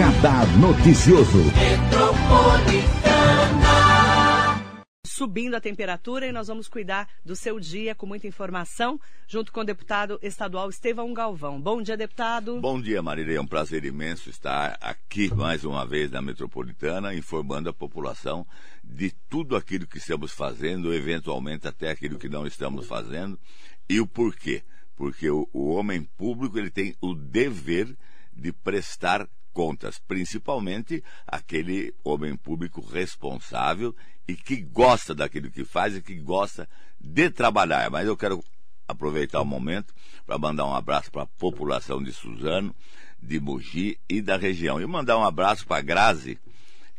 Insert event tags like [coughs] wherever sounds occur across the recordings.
Radar Noticioso. Subindo a temperatura e nós vamos cuidar do seu dia com muita informação, junto com o deputado estadual Estevão Galvão. Bom dia, deputado. Bom dia, Marília. É um prazer imenso estar aqui mais uma vez na Metropolitana, informando a população de tudo aquilo que estamos fazendo, eventualmente até aquilo que não estamos fazendo, e o porquê. Porque o, o homem público ele tem o dever de prestar contas, principalmente aquele homem público responsável e que gosta daquilo que faz e que gosta de trabalhar. Mas eu quero aproveitar o momento para mandar um abraço para a população de Suzano, de Mogi e da região. E mandar um abraço para a Grazi,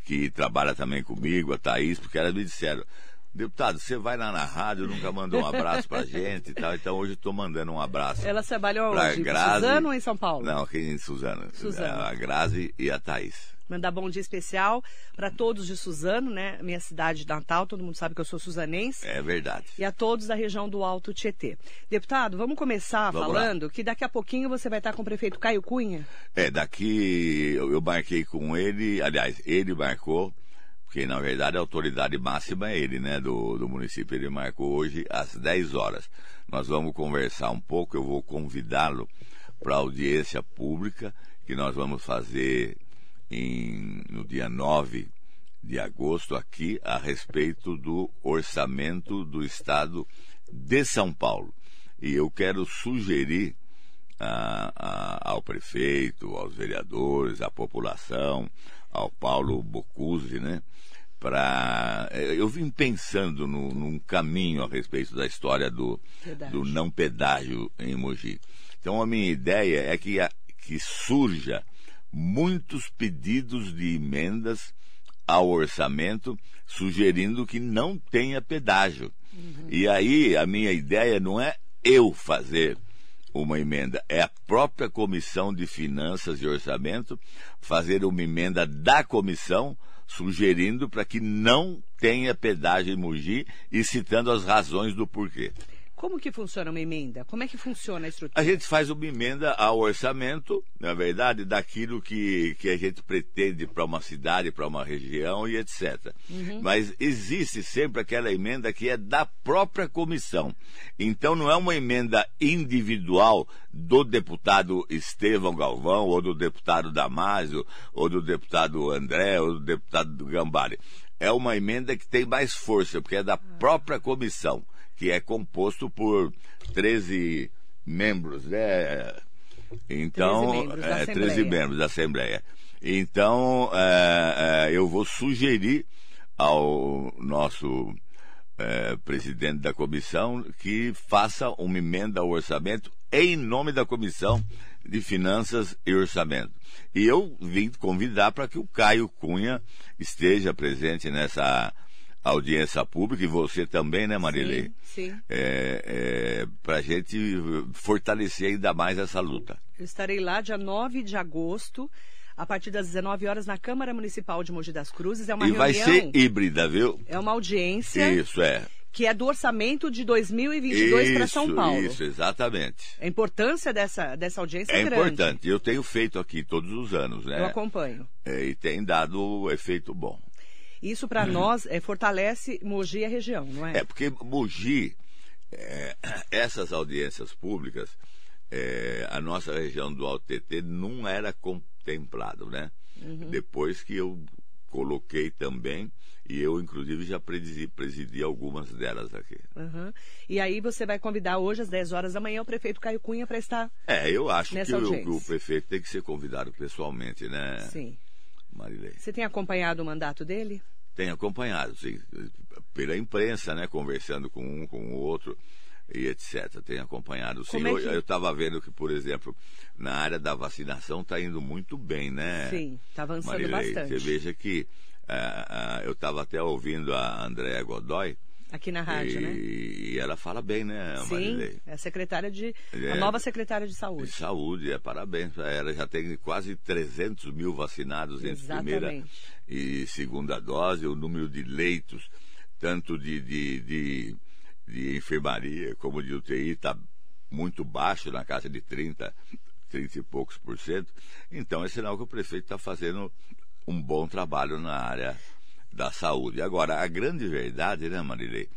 que trabalha também comigo, a Thaís, porque elas me disseram, Deputado, você vai lá na rádio, nunca mandou um abraço pra gente e tal, então hoje estou mandando um abraço. Elas trabalham onde? Grazi... Suzano ou em São Paulo? Não, aqui em Suzano. Suzano. A Grazi e a Thaís. Mandar bom dia especial para todos de Suzano, né? Minha cidade natal, todo mundo sabe que eu sou suzanense. É verdade. E a todos da região do Alto Tietê. Deputado, vamos começar vamos falando lá. que daqui a pouquinho você vai estar com o prefeito Caio Cunha. É, daqui eu marquei com ele, aliás, ele marcou porque na verdade a autoridade máxima é ele, né, do, do município. Ele marcou hoje às 10 horas. Nós vamos conversar um pouco, eu vou convidá-lo para audiência pública que nós vamos fazer em, no dia 9 de agosto aqui a respeito do orçamento do estado de São Paulo. E eu quero sugerir a, a, ao prefeito, aos vereadores, à população, ao Paulo Bocuse, né? Para eh, eu vim pensando no, num caminho a respeito da história do, do não pedágio em Mogi. Então a minha ideia é que, a, que surja muitos pedidos de emendas ao orçamento sugerindo que não tenha pedágio. Uhum. E aí a minha ideia não é eu fazer uma emenda. É a própria Comissão de Finanças e Orçamento fazer uma emenda da comissão sugerindo para que não tenha pedágio em Mogi e citando as razões do porquê. Como que funciona uma emenda? Como é que funciona a estrutura? A gente faz uma emenda ao orçamento, na verdade, daquilo que, que a gente pretende para uma cidade, para uma região e etc. Uhum. Mas existe sempre aquela emenda que é da própria comissão. Então não é uma emenda individual do deputado Estevão Galvão, ou do deputado Damásio, ou do deputado André, ou do deputado Gambari. É uma emenda que tem mais força, porque é da própria comissão que é composto por 13 membros, né? Então, 13 membros, é, da, 13 membros da Assembleia. Então, é, é, eu vou sugerir ao nosso é, presidente da comissão que faça uma emenda ao orçamento em nome da comissão de finanças e orçamento. E eu vim convidar para que o Caio Cunha esteja presente nessa audiência pública, e você também, né, Marilei? Sim, sim. É, é, para a gente fortalecer ainda mais essa luta. Eu estarei lá dia 9 de agosto, a partir das 19 horas, na Câmara Municipal de Mogi das Cruzes. É uma e reunião, vai ser híbrida, viu? É uma audiência. Isso, é. Que é do orçamento de 2022 para São Paulo. Isso, exatamente. A importância dessa, dessa audiência é, é grande. importante. Eu tenho feito aqui todos os anos, né? Eu acompanho. É, e tem dado efeito bom. Isso para uhum. nós é, fortalece Mogi e a região, não é? É, porque Mogi, é, [clears throat] essas audiências públicas, é, a nossa região do Alto TT não era contemplado, né? Uhum. Depois que eu coloquei também, e eu, inclusive, já presidi, presidi algumas delas aqui. Uhum. E aí você vai convidar hoje, às 10 horas da manhã, o prefeito Caio Cunha para estar. É, eu acho que o, o, prefeito tem que ser convidado pessoalmente, né? Sim. Marilei. Você tem acompanhado o mandato dele? Tenho acompanhado, sim, pela imprensa, né, conversando com um, com o outro e etc. Tenho acompanhado, sim. É que... Eu estava vendo que, por exemplo, na área da vacinação está indo muito bem, né? Sim, está avançando Marilei, bastante. Você veja que uh, uh, eu estava até ouvindo a Andréa Godoy, Aqui na rádio, e, né? E ela fala bem, né, Sim, Marilei? é a secretária de... É, a nova secretária de saúde. De saúde, é, parabéns para ela. Já tem quase 300 mil vacinados entre primeira e segunda dose. O número de leitos, tanto de, de, de, de enfermaria como de UTI, está muito baixo, na casa de 30, 30 e poucos por cento. Então é sinal que o prefeito está fazendo um bom trabalho na área da saúde. Agora, a grande verdade, né, Marilei,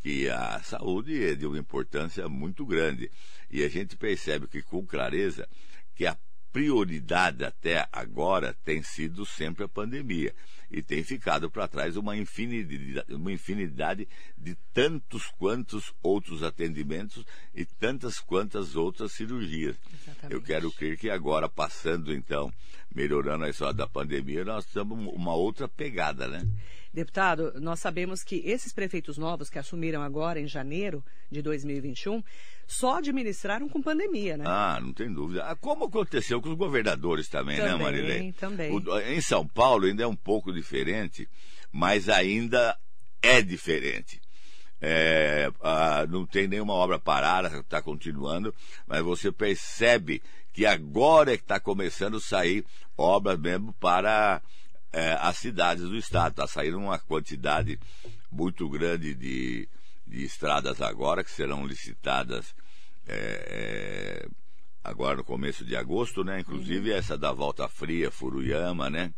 que a saúde é de uma importância muito grande. E a gente percebe que com clareza que a prioridade até agora tem sido sempre a pandemia e tem ficado para trás uma infinidade, uma infinidade de tantos quantos outros atendimentos e tantas quantas outras cirurgias. Exatamente. Eu quero crer que agora, passando então, melhorando a história da pandemia, nós estamos uma outra pegada, né? Deputado, nós sabemos que esses prefeitos novos que assumiram agora em janeiro de 2021 só administraram com pandemia, né? Ah, não tem dúvida. Ah, como aconteceu com os governadores também, né, também né, Marilene? Também. O, em São Paulo ainda é um pouco diferente, mas ainda é diferente. É, ah, não tem nenhuma obra parada, está continuando, mas você percebe que agora é que está começando a sair obras mesmo para é, as cidades do estado. Está saindo uma quantidade muito grande de, de estradas agora que serão licitadas é, é, agora no começo de agosto, né? Inclusive uhum. essa da Volta Fria, Furuyama, né?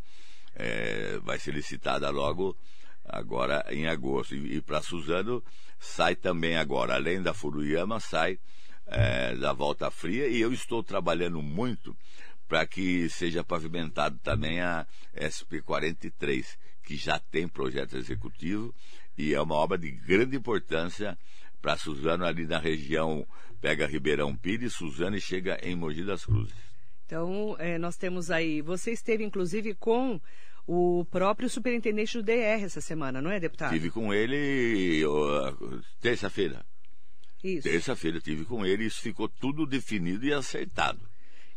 É, vai ser licitada logo agora em agosto. E, e para Suzano sai também agora, além da Furuyama, sai é, da Volta Fria. E eu estou trabalhando muito para que seja pavimentado também a SP-43, que já tem projeto executivo e é uma obra de grande importância para Suzano ali na região, pega Ribeirão Pires, Suzano e chega em Mogi das Cruzes. Então, é, nós temos aí, você esteve inclusive com o próprio superintendente do DR essa semana, não é, deputado? Tive com ele terça-feira. Terça-feira tive com ele e isso ficou tudo definido e acertado.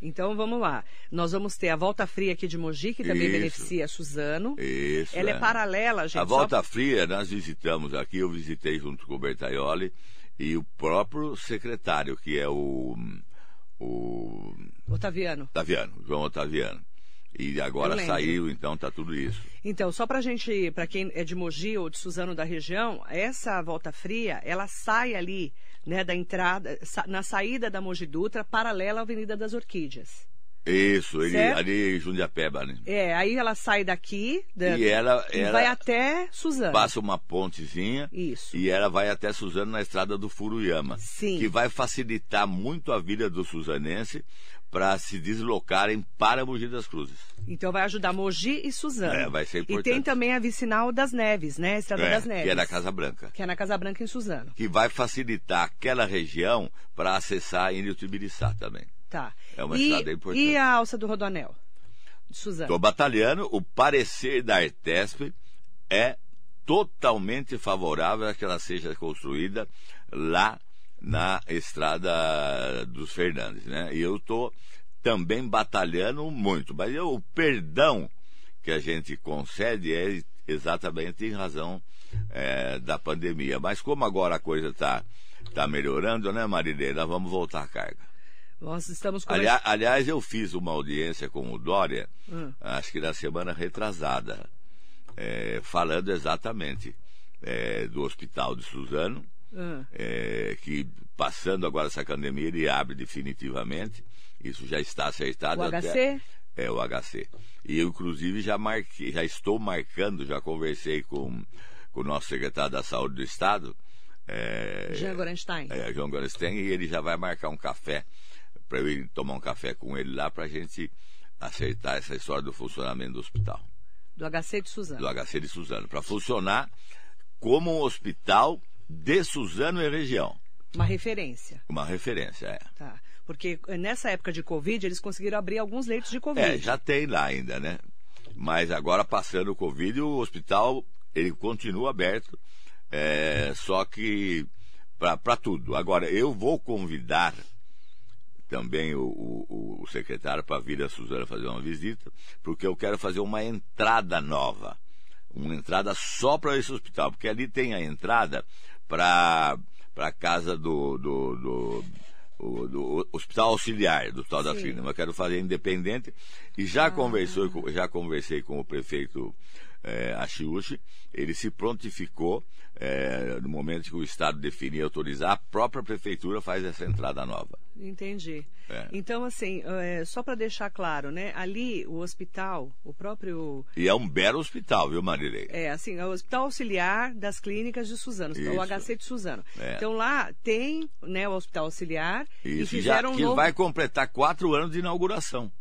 Então vamos lá. Nós vamos ter a Volta Fria aqui de Mogi, que também Isso. beneficia Suzano. Isso. Ela é, é paralela, gente. A Volta só... Fria nós visitamos aqui, eu visitei junto com o Bertaioli e o próprio secretário, que é o. o Otaviano. Otaviano, João Otaviano. E agora saiu, então tá tudo isso. Então, só para gente, para quem é de Mogi ou de Suzano da região, essa volta fria, ela sai ali né, da entrada, na saída da Mogi Dutra, paralela à Avenida das Orquídeas. Isso, ele, ali em Jundiapeba, né? É, aí ela sai daqui da, e ela, ela vai até Suzano. Passa uma pontezinha Isso. e ela vai até Suzano na estrada do Furuyama. Sim. Que vai facilitar muito a vida do suzanense para se deslocarem para Mogi das Cruzes. Então vai ajudar Mogi e Suzano. É, vai ser importante. E tem também a vicinal das Neves, né? A Estrada é, das Neves. Que é na Casa Branca. Que é na Casa Branca em Suzano. Que vai facilitar aquela região para acessar a Tibiriçá também. Tá. É uma e, importante. E a alça do Rodoanel? De Suzano. Estou batalhando. O parecer da Artesp é totalmente favorável a que ela seja construída lá na estrada dos Fernandes, né? E eu estou também batalhando muito, mas eu, o perdão que a gente concede é exatamente em razão é, da pandemia. Mas como agora a coisa está tá melhorando, né, Marileira? Vamos voltar à carga. Nós estamos aliás, aliás, eu fiz uma audiência com o Dória, hum. acho que na semana retrasada, é, falando exatamente é, do hospital de Suzano, hum. é, que passando agora essa pandemia ele abre definitivamente. Isso já está acertado. O até, HC? É, o HC. E eu, inclusive, já marquei, já estou marcando, já conversei com, com o nosso secretário da Saúde do Estado. É, Jean Gorenstein. É, João Gorenstein, e ele já vai marcar um café para eu ir tomar um café com ele lá para a gente acertar essa história do funcionamento do hospital. Do HC de Suzano. Do HC de Suzano, para funcionar como um hospital de Suzano e região. Uma referência. Uma referência, é. Tá. Porque nessa época de Covid, eles conseguiram abrir alguns leitos de Covid. É, já tem lá ainda, né? Mas agora, passando o Covid, o hospital ele continua aberto, é, só que para tudo. Agora, eu vou convidar também o, o, o secretário para vir a Suzana fazer uma visita, porque eu quero fazer uma entrada nova. Uma entrada só para esse hospital, porque ali tem a entrada para a casa do, do, do o, do Hospital Auxiliar do Hospital Sim. da Filha, mas eu quero fazer independente. E já, ah. conversou, já conversei com o prefeito é, Achiuchi, ele se prontificou, é, no momento que o Estado definir e autorizar, a própria prefeitura faz essa entrada nova. Entendi. É. Então, assim, é, só para deixar claro, né? Ali, o hospital, o próprio. E é um belo hospital, viu, Marilei? É, assim, é o Hospital Auxiliar das Clínicas de Suzano, Isso. o HC de Suzano. É. Então, lá tem né, o Hospital Auxiliar e Isso, já fizeram um que novo... vai completar quatro anos de inauguração.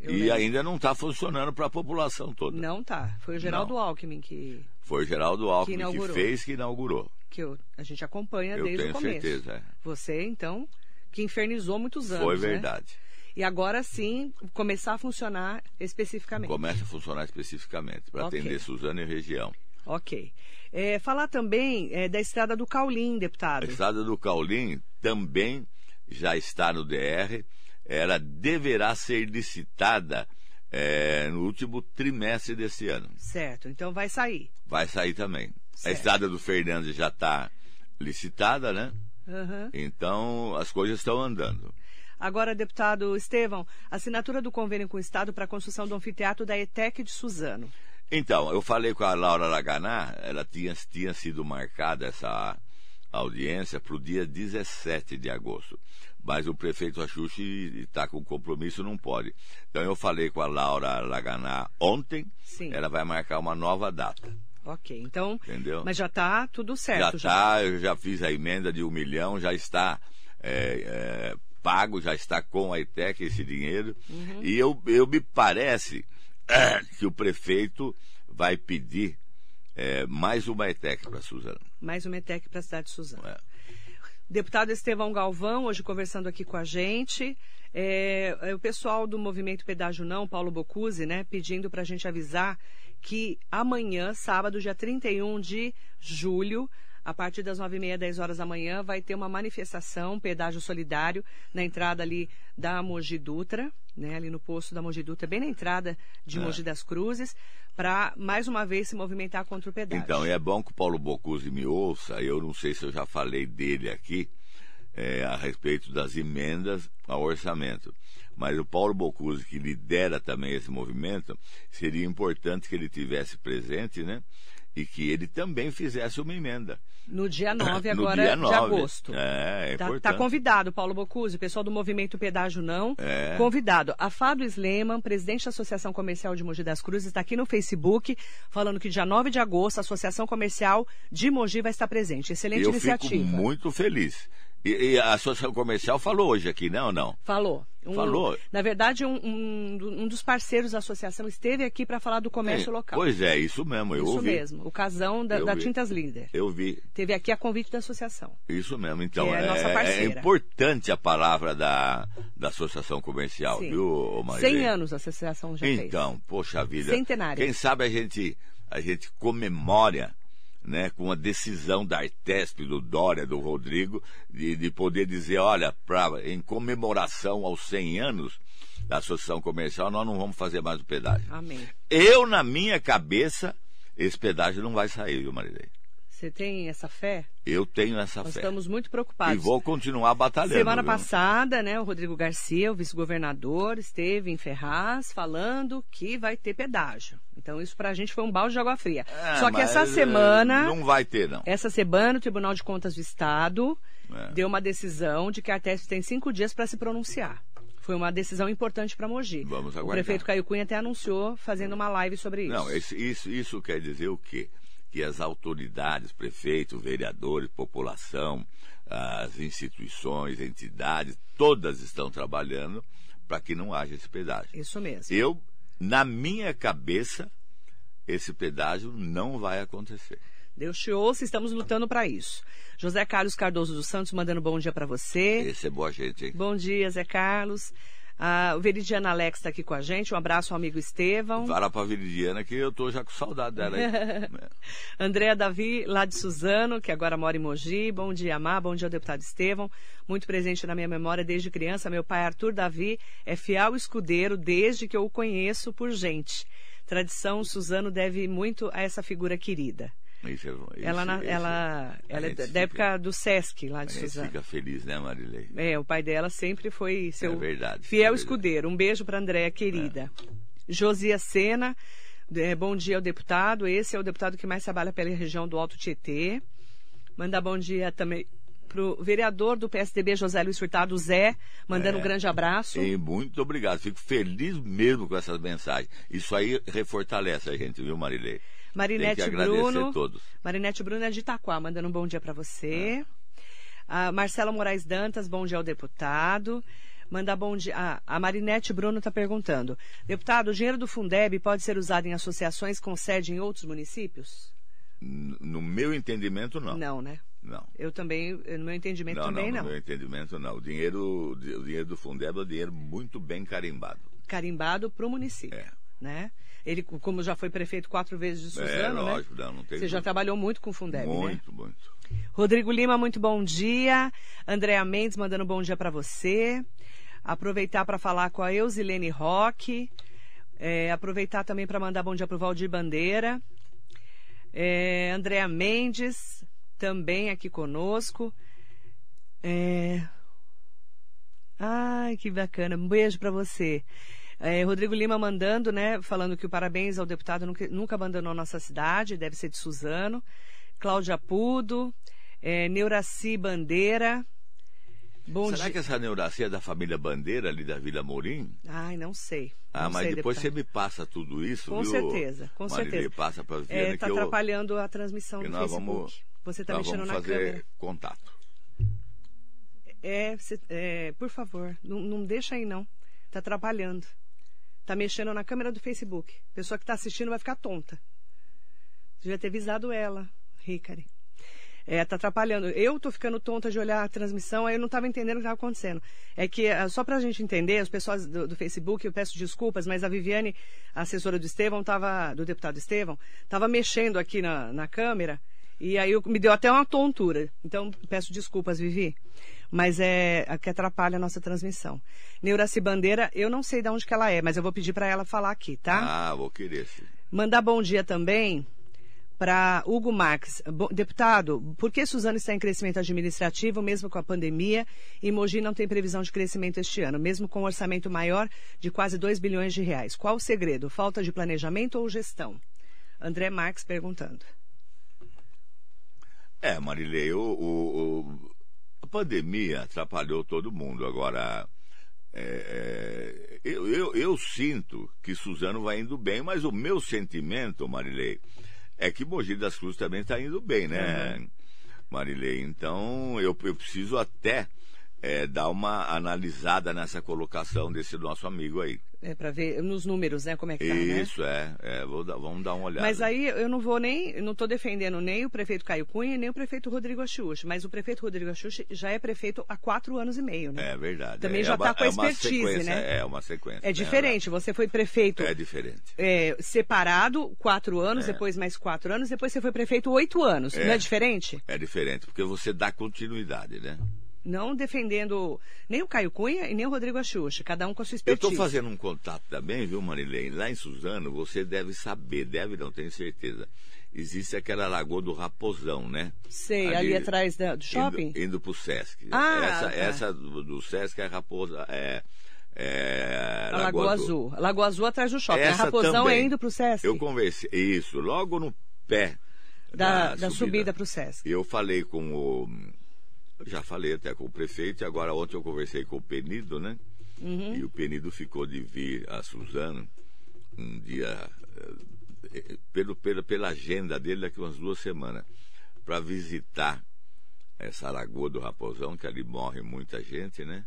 Eu e lembro. ainda não está funcionando para a população toda. Não tá. Foi o Geraldo Alckmin que, Foi o Geraldo Alckmin que, inaugurou. fez, que inaugurou. que eu- a gente acompanha Eu desde tenho o começo. certeza. é. Você, então, que infernizou muitos anos. Foi né? verdade. E agora sim, começar a funcionar especificamente. Começa a funcionar especificamente para Ok. atender Suzano e região. Ok. É, falar também é, da estrada do Caulim, A deputado. estrada do Caulim também já está no DR. Ela deverá ser licitada eh, no último trimestre desse ano. Certo, então vai sair. Vai sair também. A Certo. estrada do Fernandes já está licitada, né? Aham. Então as coisas estão andando. Agora, deputado Estevão, assinatura do convênio com o Estado para a construção do anfiteatro da ETEC de Suzano. Então, eu falei com a Laura Laganá, ela tinha, tinha sido marcada essa audiência para o dia 17 de agosto. Mas o prefeito Axuxi está com compromisso, não pode. Então eu falei com a Laura Laganá ontem, Sim. ela vai marcar uma nova data, Ok, então. entendeu? Mas já está tudo certo. já está, eu já fiz a emenda de um milhão, já está é, é, pago, já está com a ITEC esse dinheiro. Uhum. E eu, eu me parece é, [clears throat] que o prefeito vai pedir é, mais uma ETEC para Suzano. Mais uma ETEC para a cidade de Suzano. É. Deputado Estevão Galvão, hoje conversando aqui com a gente. É, é, o pessoal do movimento Pedágio Não, Paulo Bocuse, né, pedindo para a gente avisar que amanhã, sábado, dia 31 de julho, a partir das 9h30, 10 horas da manhã, vai ter uma manifestação, pedágio solidário, na entrada ali da Mogi Dutra, né, ali no posto da Mogi Dutra, bem na entrada de É. Mogi das Cruzes, para mais uma vez se movimentar contra o pedágio. Então, é bom que o Paulo Bocuse me ouça, eu não sei se eu já falei dele aqui, é, a respeito das emendas ao orçamento. Mas o Paulo Bocuse, que lidera também esse movimento, seria importante que ele tivesse presente, né? E que ele também fizesse uma emenda. No dia [coughs] 9 No agora dia de 9. agosto. É, é Tá, importante. tá convidado, Paulo Bocuse, pessoal do Movimento Pedágio Não. É. Convidado. A Fado Sleman, presidente da Associação Comercial de Mogi das Cruzes, está aqui no Facebook, falando que dia 9 de agosto a Associação Comercial de Mogi vai estar presente. Excelente eu iniciativa. fico muito feliz. E, e a Associação Comercial falou hoje aqui, não, não? Falou. Um- Falou? Na verdade, um, um- um dos parceiros da associação esteve aqui para falar do comércio É, local. Pois é, isso mesmo, eu Isso ouvi. mesmo. O casão da, da. Tintas Líder. Eu vi. Teve aqui a convite da associação. Isso mesmo. Então, é é, parceira. é importante a palavra da, da Associação Comercial, Sim. viu, ô, Marilei? 100 anos a associação já fez. Então, poxa vida. Centenária. Quem sabe a gente, a gente comemora né, com a decisão da Artesp, do Dória, do Rodrigo, de, de poder dizer, olha, pra, em comemoração aos 100 anos da Associação Comercial, nós não vamos fazer mais o pedágio. Amém. Eu, na minha cabeça, esse pedágio não vai sair, viu, Marilei? Você tem essa fé? Eu tenho essa Nós fé. estamos muito E preocupados. vou continuar batalhando. Semana viu? passada, né, o Rodrigo Garcia, o vice-governador, esteve em Ferraz falando que vai ter pedágio. Então isso pra gente foi um balde de água fria. É, Só que essa semana, Não vai ter, não. essa semana o Tribunal de Contas do Estado É. deu uma decisão de que a Artesp tem cinco dias para se pronunciar. Foi uma decisão importante para Mogi. Vamos o aguardar. prefeito Caio Cunha até anunciou fazendo uma live sobre isso. Não, esse- isso, isso quer dizer o quê? Que as autoridades, prefeitos, vereadores, população, as instituições, entidades, todas estão trabalhando para que não haja esse pedágio. Isso mesmo. Eu, na minha cabeça, esse pedágio não vai acontecer. Deus te ouça, estamos lutando para isso. José Carlos Cardoso dos Santos mandando bom dia para você. Esse é boa gente, hein? Bom dia, Zé Carlos. Ah, o Veridiana Alex está aqui com a gente. Um abraço ao amigo Estevão. Fala pra Viridiana que eu tô já com saudade dela. [laughs] É. Andréa Davi, lá de Suzano, que agora mora em Mogi. Bom dia, Amar. Bom dia deputado Estevão. Muito presente na minha memória desde criança. Meu pai, Arthur Davi, é fiel escudeiro desde que eu o conheço por gente. Tradição, Suzano deve muito a essa figura querida. Isso é- isso- ela na- isso- ela, ela é da fica- época do Sesc, lá de Suzano. fica feliz, né, Marilei? É, o pai dela sempre foi seu É verdade, fiel é verdade. escudeiro. Um beijo para Andréa, querida. Josia Sena, é, bom dia ao deputado. Esse é o deputado que mais trabalha pela região do Alto Tietê. Mandar bom dia também pro vereador do PSDB, José Luiz Furtado, Zé, mandando É. um grande abraço. E muito obrigado. Fico feliz mesmo com essas mensagens. Isso aí refortalece a gente, viu, Marilei? Marinete Bruno. todos. Marinete Bruno é de Itaquá, mandando um bom dia para você. A Marcela Moraes Dantas, bom dia ao deputado. Mandar bom dia. Ah, a Marinete Bruno está perguntando: Deputado, o dinheiro do Fundeb pode ser usado em associações com sede em outros municípios? N- No meu entendimento, não. Não, né? Não. Eu também, no meu entendimento Não, também não, não. no meu entendimento não. O dinheiro, o dinheiro do Fundeb é um dinheiro muito bem carimbado. Carimbado para o município, É. né? Ele, como já foi prefeito quatro vezes de é, Suzano, né? lógico, não, não tem Você já trabalhou muito com o Fundeb, né? Muito, muito. Rodrigo Lima, muito bom dia. Andréa Mendes mandando bom dia para você. Aproveitar para falar com a Eusilene Roque. É, aproveitar também para mandar bom dia para o Valdir Bandeira. É, Andréa Mendes, também aqui conosco. É... Ai, que bacana. Um beijo para você. É, Rodrigo Lima mandando, né? Falando que o parabéns ao deputado nunca, nunca abandonou nossa cidade, deve ser de Suzano. Cláudia Pudo, é, Neuraci Bandeira. Bom Será dia. que essa neuracia é da família Bandeira ali da Vila Morim? Ai, não sei. Ah, Não mas sei, depois deputado. você me passa tudo isso, Com viu? certeza, com Marilei, certeza. passa para Viana É, que tá eu, atrapalhando a transmissão que do nós Facebook. vamos, Você está mexendo vamos na fazer câmera. contato. É, é, por favor, não, não deixa aí não. Tá atrapalhando. Tá mexendo na câmera do Facebook. A pessoa que está assistindo vai ficar tonta. Devia ter avisado ela, Ricari. É, tá atrapalhando. Eu tô ficando tonta de olhar a transmissão, aí eu não estava entendendo o que estava acontecendo. É que, ah, só para a gente entender, os pessoas do, do Facebook, eu peço desculpas, mas a Viviane, a assessora do Estevão, tava, do deputado Estevão, estava mexendo aqui na, na câmera, e aí eu- me deu até uma tontura. Então, peço desculpas, Vivi. Mas é a que atrapalha a nossa transmissão. Neuraci Bandeira, eu não sei de onde que ela é, mas eu vou pedir para ela falar aqui, tá? Ah, vou querer sim. Mandar bom dia também para Hugo Marques. Bo- Deputado, por que Suzano está em crescimento administrativo, mesmo com a pandemia, e Mogi não tem previsão de crescimento este ano, mesmo com um orçamento maior de quase 2 bilhões de reais? Qual o segredo? Falta de planejamento ou gestão? André Marques perguntando. É, Marilei, o- o- a pandemia atrapalhou todo mundo. Agora, é, é, eu, eu, eu sinto que Suzano vai indo bem, mas o meu sentimento, Marilei, é que Mogi das Cruzes também está indo bem, né, Marilei? Então, eu, eu preciso até é, dar uma analisada nessa colocação desse nosso amigo aí. É para ver nos números, né, como é que tá, né? Isso, é, é, vou dar- vamos dar uma olhada. Mas aí eu não vou nem, não estou defendendo nem o prefeito Caio Cunha nem o prefeito Rodrigo Axuxi, mas o prefeito Rodrigo Axuxi já é prefeito há quatro anos e meio, né? É verdade. Também é, já é está uma- com a é expertise, né? É uma sequência. É diferente, você foi prefeito É diferente. é, separado quatro anos, É. depois mais quatro anos, depois você foi prefeito oito anos. É. Não é diferente? É diferente, porque você dá continuidade, né? Não defendendo nem o Caio Cunha e nem o Rodrigo Axuxa, cada um com a sua Eu expertise. estou fazendo um contato também, viu, Marilene? Lá em Suzano, você deve saber, deve não, tenho certeza. Existe aquela lagoa do Raposão, né? Sei, ali, atrás da- do shopping? Indo, indo pro Sesc. Ah, essa, tá. essa do, do Sesc é Raposa. É, é, a Lagoa Azul. A Lagoa Azul atrás do shopping. Essa a Raposão também. é indo pro Sesc. Eu conversei, isso, logo no pé Da, da subida pro Sesc. Eu falei com o. Já falei até com o prefeito, e agora ontem eu conversei com o Penido, né? Uhum. E o Penido ficou de vir a Suzano um dia, eh, pelo, pela, pela agenda dele, daqui umas duas semanas, para visitar essa Lagoa do Raposão, que ali morre muita gente, né?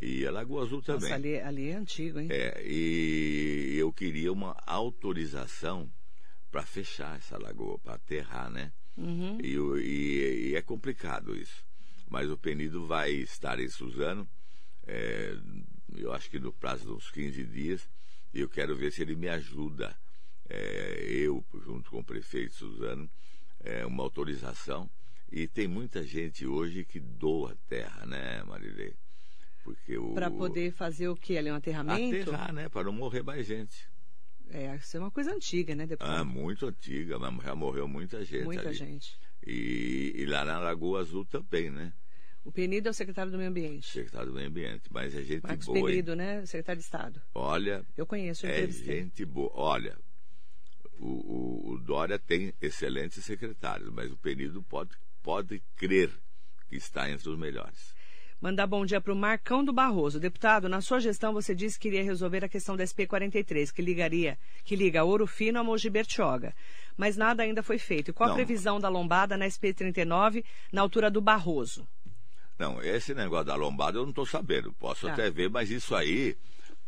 E a Lagoa Azul também. Nossa, ali, ali é antigo, hein? É, e eu queria uma autorização para fechar essa lagoa, para aterrar, né? Uhum. E, e- e é complicado isso. Mas o Penido vai estar em Suzano, é, eu acho que no prazo de uns 15 dias, e eu quero ver se ele me ajuda, é, eu, junto com o prefeito Suzano, é, uma autorização. E tem muita gente hoje que doa terra, né, Marilei? Porque o. Para poder fazer o quê? Ali um aterramento? Aterrar, né? Para não morrer mais gente. É, isso é uma coisa antiga, né, deputado? Ah, muito antiga, mas já morreu muita gente Muita ali. gente. E, e lá na Lagoa Azul também, né? O Penido é o secretário do Meio Ambiente. Secretário do Meio Ambiente. Mas é gente Marcos boa, hein? Pegrido, né? Secretário de Estado. Olha, Eu conheço, eu é gente boa. Olha, o, o, o Dória tem excelentes secretários, mas o Penido pode, pode crer que está entre os melhores. Mandar bom dia para o Marcão do Barroso. Deputado, na sua gestão você disse que iria resolver a questão da SP-43, que ligaria, que liga Ouro Fino a Mogi Bertioga. Mas nada ainda foi feito. E qual Não. a previsão da lombada na SP-39, na altura do Barroso? Não, esse negócio da lombada eu não estou sabendo. Posso Tá. até ver, mas isso aí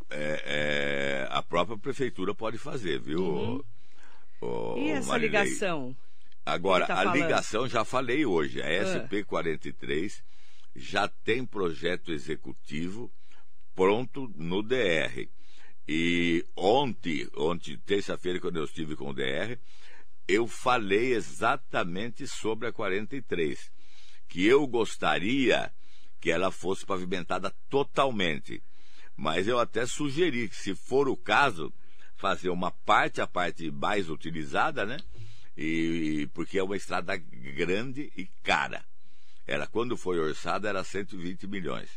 é, é, a própria prefeitura pode fazer, viu? Uhum. E essa Marilei? ligação? Agora, tá a falando. ligação já falei hoje. A Ah. SP43 já tem projeto executivo pronto no DR. E ontem, ontem, terça-feira, quando eu estive com o DR, eu falei exatamente sobre a 43, que eu gostaria que ela fosse pavimentada totalmente. Mas eu até sugeri que, se for o caso, fazer uma parte, a parte mais utilizada, né? E, porque é uma estrada grande e cara. Era quando foi orçada era 120 milhões.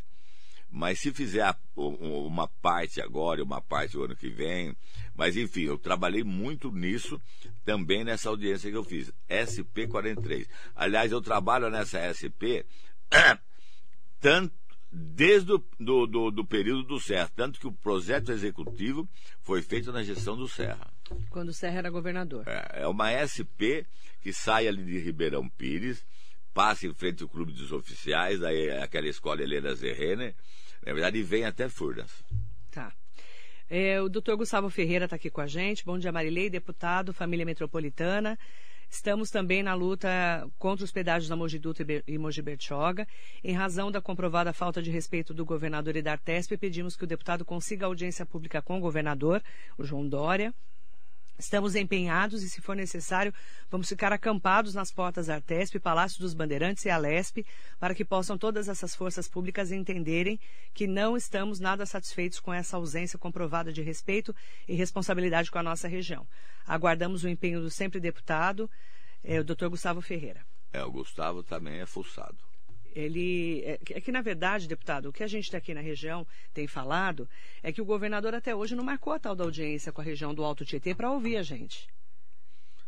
Mas se fizer a- uma parte agora uma parte o ano que vem, mas enfim, eu trabalhei muito nisso também nessa audiência que eu fiz, SP43. Aliás, eu trabalho nessa SP [coughs] tanto desde o do, do, do período do Serra, tanto que o projeto executivo foi feito na gestão do Serra. Quando o Serra era governador. É é uma SP que sai ali de Ribeirão Pires, passa em frente ao Clube dos Oficiais, aí é aquela escola Helena Zerrene, na verdade, e vem até Furnas. É, o doutor Gustavo Ferreira está aqui com a gente. Bom dia, Marilei, deputado, família metropolitana. Estamos também na luta contra os pedágios da Mogi e e Mogi Bertioga. Em razão da comprovada falta de respeito do governador e da Artesp, pedimos que o deputado consiga audiência pública com o governador, o João Dória. Estamos empenhados e, se for necessário, vamos ficar acampados nas portas Artesp, Palácio dos Bandeirantes e Alesp, para que possam todas essas forças públicas entenderem que não estamos nada satisfeitos com essa ausência comprovada de respeito e responsabilidade com a nossa região. Aguardamos o empenho do sempre deputado, eh, o doutor Gustavo Ferreira. É, o Gustavo também é fuçado. Ele é que, é que, na verdade, deputado, o que a gente aqui na região tem falado é que o governador até hoje não marcou a tal da audiência com a região do Alto Tietê para ouvir a gente.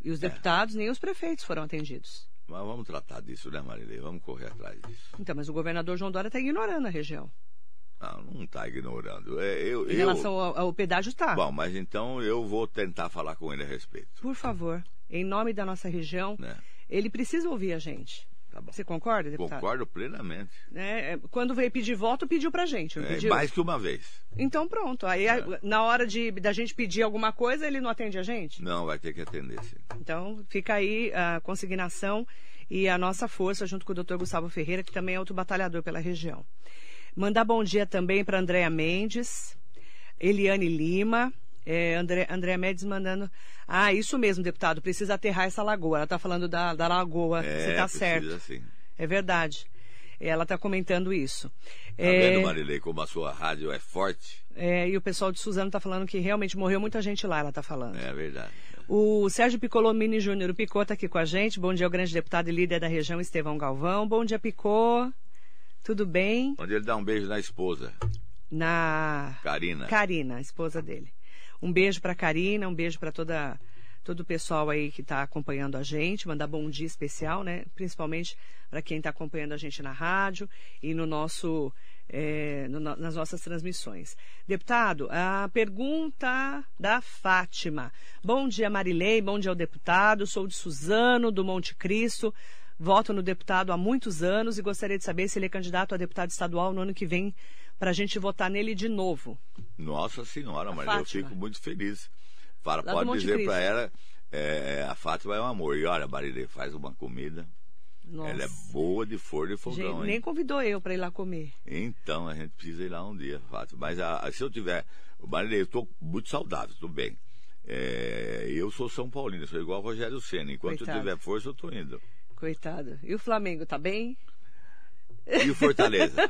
E os deputados nem os prefeitos foram atendidos. Mas vamos tratar disso, né, Marilei? Vamos correr atrás disso. Então, mas o governador João Dória está ignorando a região. Não, não está ignorando. É, eu, Em eu- relação ao, ao pedágio, está. Bom, mas então eu vou tentar falar com ele a respeito. Por favor, em nome da nossa região, Né? ele precisa ouvir a gente. Tá. Você concorda, deputado? Concordo plenamente. É, é, quando veio pedir voto, pediu pra gente. É, mais que uma vez. Então pronto. Aí a- na hora de da gente pedir alguma coisa, ele não atende a gente? Não, vai ter que atender, sim. Então fica aí a consignação e a nossa força junto com o Dr. Gustavo Ferreira, que também é outro batalhador pela região. Mandar bom dia também para Andréa Mendes, Eliane Lima, é, André, Andréa Mendes mandando. Ah, isso mesmo, deputado, precisa aterrar essa lagoa. Ela está falando da, da lagoa. É, Você está certo. sim. É verdade. Ela está comentando isso. Tá É, vendo, Marilei, como a sua rádio é forte? é, e o pessoal de Suzano está falando que realmente morreu muita gente lá, ela está falando. É verdade. O Sérgio Piccolomini Júnior, o Picô está aqui com a gente. Bom dia ao grande deputado e líder da região, Estevão Galvão. Bom dia, Picô. Tudo bem? Onde ele dá um beijo na esposa, Na Karina. Karina, a esposa dele. Um beijo para Karina, um beijo para toda todo o pessoal aí que está acompanhando a gente, mandar bom dia especial, né? Principalmente para quem está acompanhando a gente na rádio e no nosso é, no- nas nossas transmissões. Deputado, a pergunta da Fátima. Bom dia, Marilei. Bom dia ao deputado. Sou de Suzano, do Monte Cristo. Voto no deputado há muitos anos e gostaria de saber se ele é candidato a deputado estadual no ano que vem para a gente votar nele de novo. Nossa Senhora, A Marilei, eu fico muito feliz. Fala, Lá pode dizer para ela, é, a Fátima é um amor. E olha, Marilei, faz uma comida. Nossa. Ela é boa de forno e Gente, fogão, nem hein? convidou eu para ir lá comer. Então, a gente precisa ir lá um dia, Fátima. Mas a- se eu tiver... Marilei, eu estou muito saudável, estou bem. É, eu sou São Paulino, sou igual o Rogério Senna. Enquanto Coitado. eu tiver força, eu estou indo. Coitado. E o Flamengo, tá bem? E o Fortaleza? [laughs]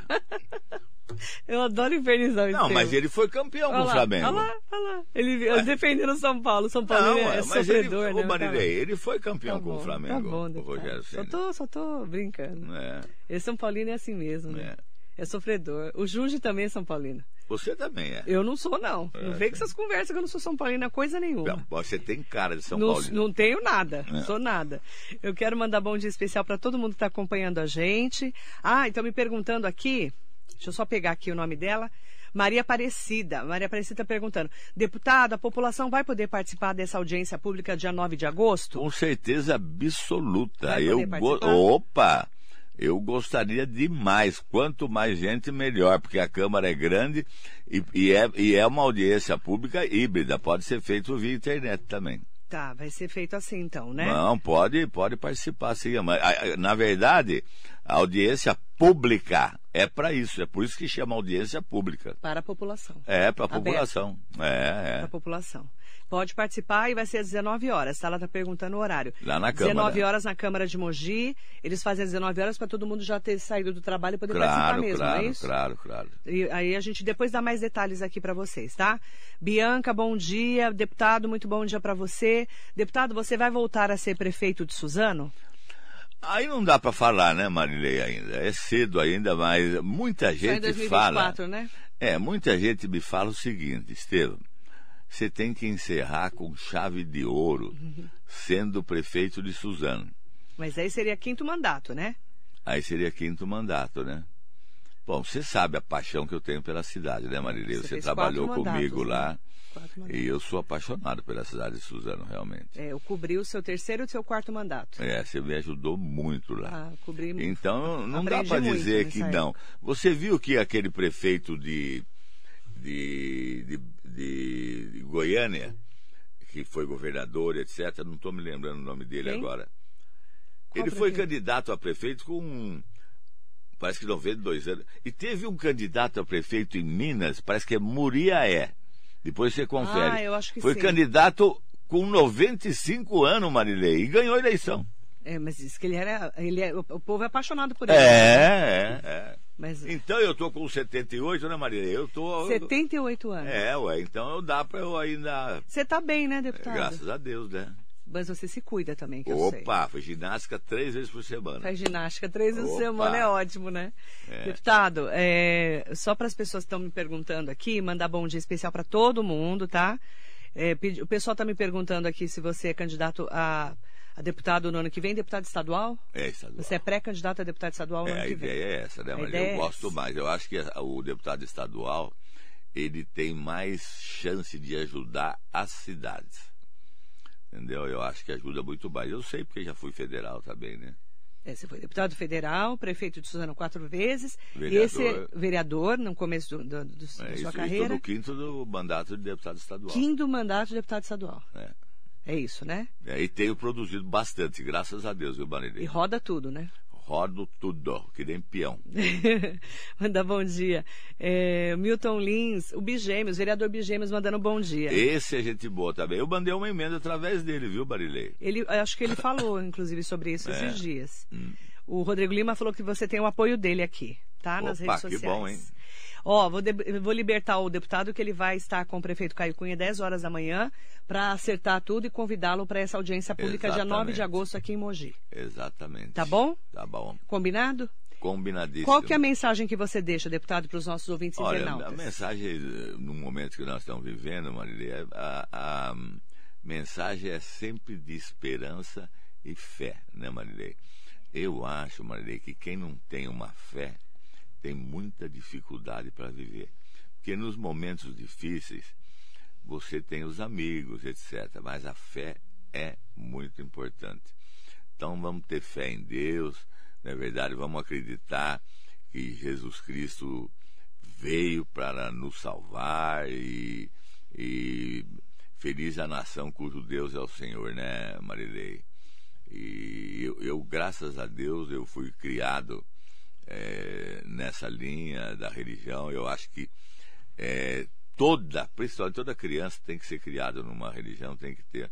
Eu adoro infernizar o Não, Estevão. mas ele foi campeão com Olha o lá, Flamengo. Olha lá, olha lá. Ele defendendo o São Paulo. São Paulo Não, é, sofredor, ele, né? ô Marilei, ele foi campeão Tá com bom, o Flamengo, Tá bom, o. Rogério só Senna. tô, só tô brincando. É, Esse São Paulino é assim mesmo, né? é. É sofredor. O Junge também é São Paulino. Você também é. Eu não sou, não. É, não vem com essas conversas que eu não sou São Paulina coisa nenhuma. Você tem cara de São não, Paulino. Não tenho nada, é. sou nada. Eu quero mandar bom dia especial para todo mundo que está acompanhando a gente. Ah, então me perguntando aqui, deixa eu só pegar aqui o nome dela. Maria Aparecida. Maria Aparecida perguntando: deputado, a população vai poder participar dessa audiência pública dia 9 de agosto? Com certeza absoluta. Eu go... Opa! Eu gostaria demais. Quanto mais gente, melhor, porque a Câmara é grande e, e, é, e é uma audiência pública híbrida. Pode ser feito via internet também. Tá, vai ser feito assim então, né? Não, pode, pode participar sim. Na verdade, a audiência pública é para isso, é por isso que chama audiência pública. Para a população. É, para a população. É, é. Para a população. Pode participar e vai ser às 19 horas, tá? Ela está perguntando o horário. Lá na Câmara. 19 horas na Câmara de Mogi. Eles fazem às 19 horas para todo mundo já ter saído do trabalho e poder claro, participar mesmo, claro, não é isso? Claro, claro. E aí a gente depois dá mais detalhes aqui para vocês, tá? Bianca, bom dia. Deputado, muito bom dia para você. Deputado, você vai voltar a ser prefeito de Suzano? Aí não dá para falar, né, Marilei, ainda. É cedo ainda, mas muita gente Só em 2024, fala. né? É, muita gente me fala o seguinte, Estevam você tem que encerrar com chave de ouro, sendo prefeito de Suzano. Mas aí seria quinto mandato, né? Aí seria quinto mandato, né? Bom, você sabe a paixão que eu tenho pela cidade, né, Marilei? Você, você trabalhou comigo né? lá. E eu sou apaixonado pela cidade de Suzano, realmente. É, eu cobri o seu terceiro e o seu quarto mandato. É, você me ajudou muito lá. Ah, cobri Então, não dá para dizer que não. Você viu que aquele prefeito de, de, de de, de Goiânia, que foi governador, etc. Não estou me lembrando o nome dele Quem? agora. Qual Ele foi candidato a prefeito com parece que 92 anos. E teve um candidato a prefeito em Minas, parece que é Muriaé. Depois você confere. Ah, eu acho que foi sim. candidato com 95 anos, Marilei, e ganhou a eleição. É, mas diz que ele era. Ele é, o povo é apaixonado por ele. É, né? é, é. Mas... Então eu tô com 78, né, Maria? Eu tô. 78 anos. É, ué, então dá pra eu ainda. Você tá bem, né, deputado? Graças a Deus, né? Mas você se cuida também, que Opa, eu sei. Opa, faz ginástica três vezes por semana. Faz ginástica três vezes por semana, é ótimo, né? É. Deputado, é, só para as pessoas que estão me perguntando aqui, mandar bom dia especial para todo mundo, tá? É, o pessoal está me perguntando aqui se você é candidato a a deputado no ano que vem, deputado estadual? É, estadual. Você é pré-candidato a deputado estadual no é, ano que vem? A ideia é essa, né? A Mas eu é gosto essa. mais. Eu acho que o deputado estadual, ele tem mais chance de ajudar as cidades. Entendeu? Eu acho que ajuda muito mais. Eu sei porque já fui federal também, né? É, você foi deputado federal, prefeito de Suzano quatro vezes. Vereador. E esse é vereador no começo do, do, do, é, da sua carreira. Estou no quinto do mandato de deputado estadual. Quinto mandato de deputado estadual. É. É isso, né? É, e tenho produzido bastante, graças a Deus, viu, Marilene? E roda tudo, né? Rodo tudo, que nem peão. [laughs] Manda bom dia. É, Milton Lins, o Bigêmeos, vereador Bigêmeos mandando bom dia. Esse é gente boa também. Eu mandei uma emenda através dele, viu, Marilei? Ele, acho que ele falou, [laughs] inclusive, sobre isso é. esses dias. Hum. O Rodrigo Lima falou que você tem o apoio dele aqui, tá? Opa, Nas redes sociais. que bom, hein? Ó, vou, de, vou libertar o deputado que ele vai estar com o prefeito Caio Cunha 10 horas da manhã para acertar tudo e convidá-lo para essa audiência pública Exatamente. dia 9 de agosto aqui em Mogi. Exatamente. Tá bom? Tá bom. Combinado? Combinadíssimo. Qual que é a mensagem que você deixa, deputado, para os nossos ouvintes Olha, internautas? A mensagem, no momento que nós estamos vivendo, Marília, é a, a mensagem é sempre de esperança e fé, né, Marilei? Eu acho, Marilei, que quem não tem uma fé tem muita dificuldade para viver. Porque nos momentos difíceis, você tem os amigos, etc. Mas a fé é muito importante. Então vamos ter fé em Deus, na é verdade, vamos acreditar que Jesus Cristo veio para nos salvar e, e feliz a nação cujo Deus é o Senhor, né, Marilei? E eu, eu graças a Deus, eu fui criado é, nessa linha da religião. Eu acho que é, toda, principalmente toda criança tem que ser criada numa religião, tem que ter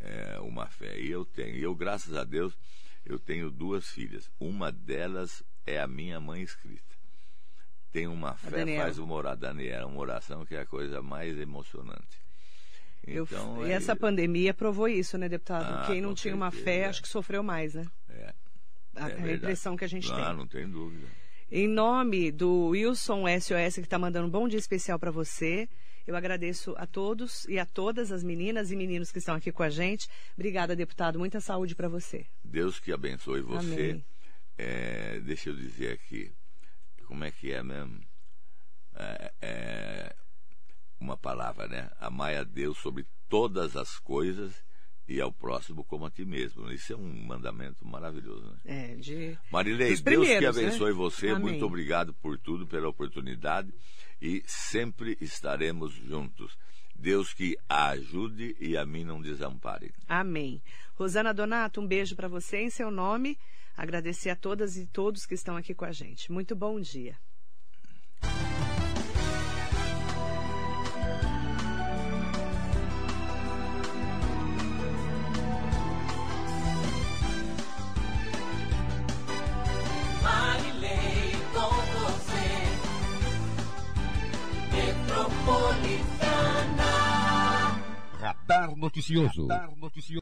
é, uma fé. E eu tenho. E eu, graças a Deus, eu tenho duas filhas. Uma delas é a minha mãe escrita. Tem uma fé, faz uma oração, Daniela, uma oração que é a coisa mais emocionante. Então, eu, e é essa pandemia provou isso, né, deputado? Ah, Quem não tinha certeza, uma fé, acho que sofreu mais, né? É. A, é a impressão que a gente não, tem. Ah, não tem dúvida. Em nome do Wilson SOS, que está mandando um bom dia especial para você. Eu agradeço a todos e a todas as meninas e meninos que estão aqui com a gente. Obrigada, deputado. Muita saúde para você. Deus que abençoe você. É, deixa eu dizer aqui. Como é que é mesmo? É, é, uma palavra, né? Amai a Deus sobre todas as coisas e ao próximo como a ti mesmo. Isso é um mandamento maravilhoso, né? É, de... Marilei, Deus que né? abençoe né? você. Amém. Muito obrigado por tudo, pela oportunidade e sempre estaremos juntos. Deus que a ajude e a mim não desampare. Amém. Rosana Donato, um beijo para você em seu nome. Agradecer a todas e todos que estão aqui com a gente. Muito bom dia. Radar Noticioso. Radar Noticioso.